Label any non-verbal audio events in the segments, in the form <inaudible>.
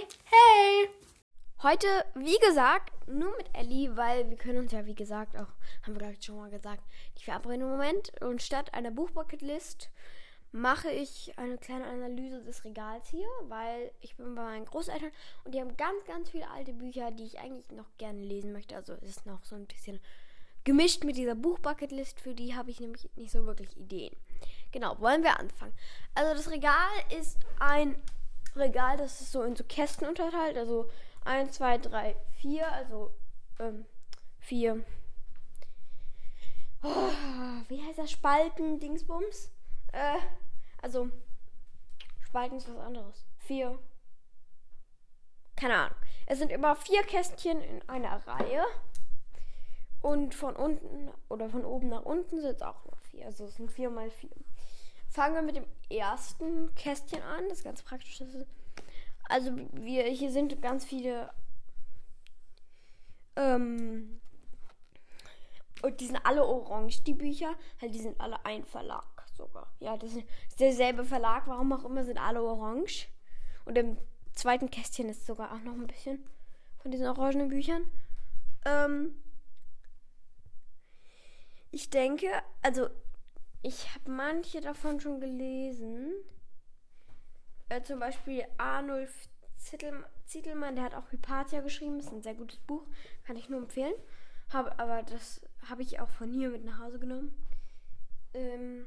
Hey! Heute, wie gesagt, nur mit Ellie, weil wir können uns ja, wie gesagt, auch, haben wir glaube ich schon mal gesagt, nicht verabreden im Moment. Und statt einer Buchbucketlist mache ich eine kleine Analyse des Regals hier, weil ich bin bei meinen Großeltern und die haben ganz, ganz viele alte Bücher, die ich eigentlich noch gerne lesen möchte. Also es ist noch so ein bisschen gemischt mit dieser Buchbucketlist, für die habe ich nämlich nicht so wirklich Ideen. Genau, wollen wir anfangen. Also das Regal ist ein Regal, das ist so in so Kästen unterteilt. Also 1, 2, 3, 4. Also ähm, 4. Oh, wie heißt das? Spalten, Dingsbums? Äh, also Spalten ist was anderes. 4. Keine Ahnung. Es sind immer vier Kästchen in einer Reihe. Und von unten oder von oben nach unten sind es auch noch vier. Also es sind vier mal vier. Fangen wir mit dem ersten Kästchen an. Das ist ganz praktisch. Also wir, hier sind ganz viele. Ähm, und die sind alle orange, die Bücher. Halt, die sind alle ein Verlag sogar. Ja, das ist derselbe Verlag. Warum auch immer sind alle orange. Und im zweiten Kästchen ist sogar auch noch ein bisschen von diesen orangenen Büchern. Ähm, ich denke, also ich habe manche davon schon gelesen. Äh, zum Beispiel Arnulf Zittelmann, der hat auch Hypatia geschrieben. Ist ein sehr gutes Buch, kann ich nur empfehlen. Hab, aber das habe ich auch von hier mit nach Hause genommen. Ähm,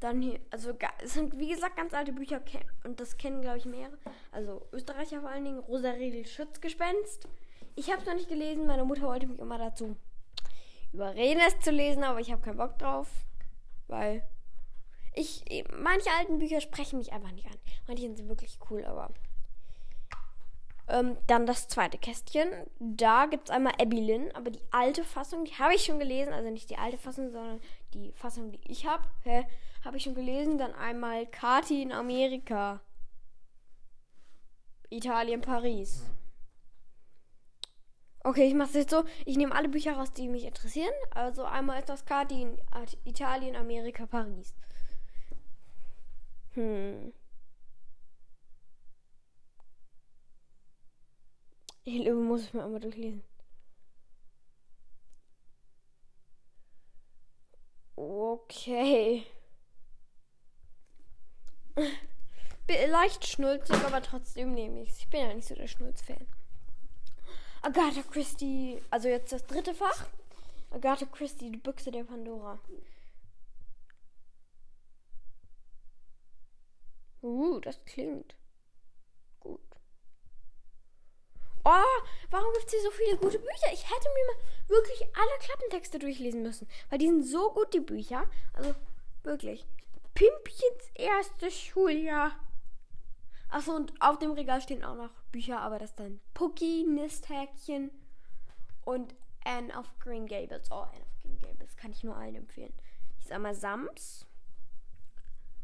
dann hier, also es sind wie gesagt ganz alte Bücher und das kennen glaube ich mehrere. Also Österreicher vor allen Dingen, Rosa Schutzgespenst. Ich habe es noch nicht gelesen, meine Mutter wollte mich immer dazu überreden, es zu lesen, aber ich habe keinen Bock drauf. Weil ich, manche alten Bücher sprechen mich einfach nicht an. Manche sind wirklich cool, aber. Ähm, dann das zweite Kästchen. Da gibt es einmal Abby Lynn, aber die alte Fassung, die habe ich schon gelesen. Also nicht die alte Fassung, sondern die Fassung, die ich habe. Hä? Habe ich schon gelesen. Dann einmal Kati in Amerika. Italien, Paris. Okay, ich mache es jetzt so. Ich nehme alle Bücher raus, die mich interessieren. Also einmal ist das in Italien, Amerika, Paris. Hm. Ich glaube, muss ich mir einmal durchlesen. Okay. <laughs> Leicht schnulzig, aber trotzdem nehme ich es. Ich bin ja nicht so der Schnulz-Fan. Agatha Christie. Also jetzt das dritte Fach. Agatha Christie, die Büchse der Pandora. Uh, das klingt gut. Oh, warum gibt es hier so viele gute Bücher? Ich hätte mir mal wirklich alle Klappentexte durchlesen müssen. Weil die sind so gut, die Bücher. Also, wirklich. Pimpchens erstes Schuljahr. Achso, und auf dem Regal stehen auch noch Bücher, aber das dann Pucky, Nisthäkchen und Anne of Green Gables. Oh, Anne of Green Gables kann ich nur allen empfehlen. Ich sag mal Sams.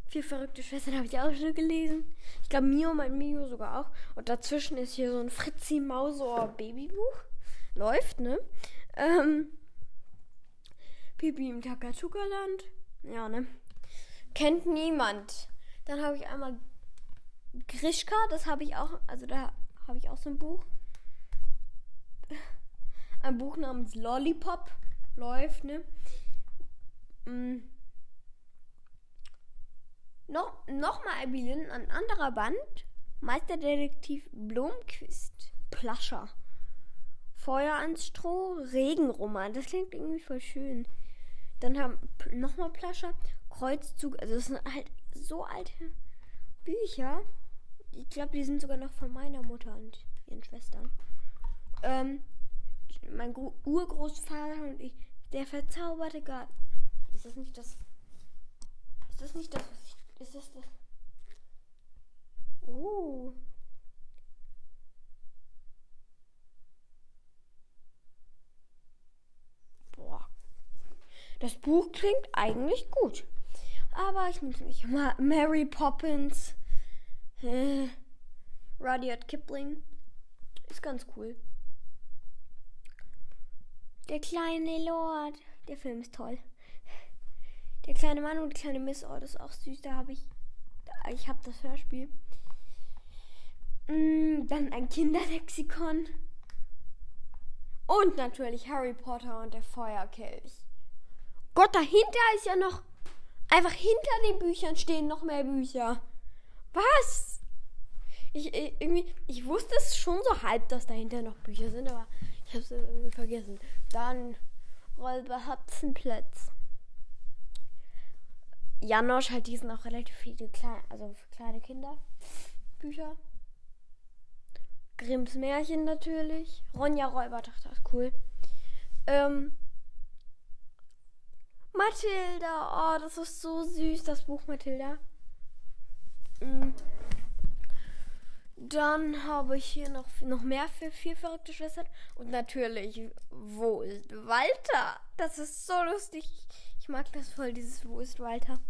Vier verrückte Schwestern habe ich auch schon gelesen. Ich glaube, Mio, mein Mio sogar auch. Und dazwischen ist hier so ein Fritzi Mausohr Babybuch. Läuft, ne? Ähm, Pipi im Takatuka-Land. Ja, ne? Kennt niemand. Dann habe ich einmal Grischka, das habe ich auch, also da habe ich auch so ein Buch. Ein Buch namens Lollipop läuft, ne? Mm. Noch, nochmal Ebilin, ein anderer Band. Meisterdetektiv Blomquist. Plascher. Feuer ans Stroh, Regenroman. Das klingt irgendwie voll schön. Dann haben nochmal Plascher, Kreuzzug. Also das sind halt so alte Bücher. Ich glaube, die sind sogar noch von meiner Mutter und ihren Schwestern. Ähm, mein Gro Urgroßvater und ich. Der verzauberte Garten. Ist das nicht das? Ist das nicht das, was ich. Ist das das? Oh. Boah. Das Buch klingt eigentlich gut. Aber ich nehme es nicht. Mary Poppins. Rudyard Kipling. Ist ganz cool. Der kleine Lord. Der Film ist toll. Der kleine Mann und die kleine Miss. Oh, das ist auch süß. Da habe ich. Ich habe das Hörspiel. Mm, dann ein Kinderlexikon. Und natürlich Harry Potter und der Feuerkelch. Gott, dahinter ist ja noch. Einfach hinter den Büchern stehen noch mehr Bücher. Was? Ich, ich, irgendwie, ich wusste es schon so halb, dass dahinter noch Bücher sind, aber ich habe es irgendwie vergessen. Dann Räuber Hotzenplötz. Janosch halt, die sind auch relativ viele kleine, also für kleine Kinder. Bücher. Grimms Märchen natürlich. Ronja Räubertochter ist cool. Ähm, Mathilda, oh, das ist so süß, das Buch Mathilda. Mhm. Dann habe ich hier noch, noch mehr für vier verrückte Schwestern. Und natürlich, wo ist Walter? Das ist so lustig. Ich mag das voll, dieses Wo ist Walter?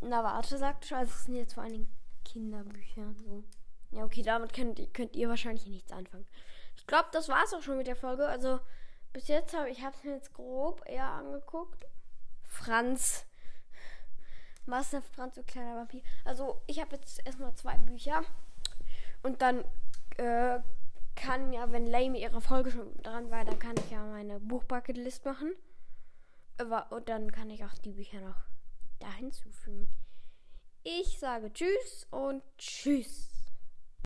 Na, warte, sagt schon. Also, es sind jetzt vor allen Dingen Kinderbücher. So. Ja, okay, damit könnt, könnt ihr wahrscheinlich nichts anfangen. Ich glaube, das war es auch schon mit der Folge. Also, bis jetzt habe ich es mir jetzt grob eher angeguckt. Franz Master Franz und kleiner Vampir. Also ich habe jetzt erstmal zwei Bücher. Und dann äh, kann ja, wenn Lame ihre Folge schon dran war, dann kann ich ja meine Buchbucketlist machen. Und dann kann ich auch die Bücher noch da hinzufügen. Ich sage Tschüss und Tschüss.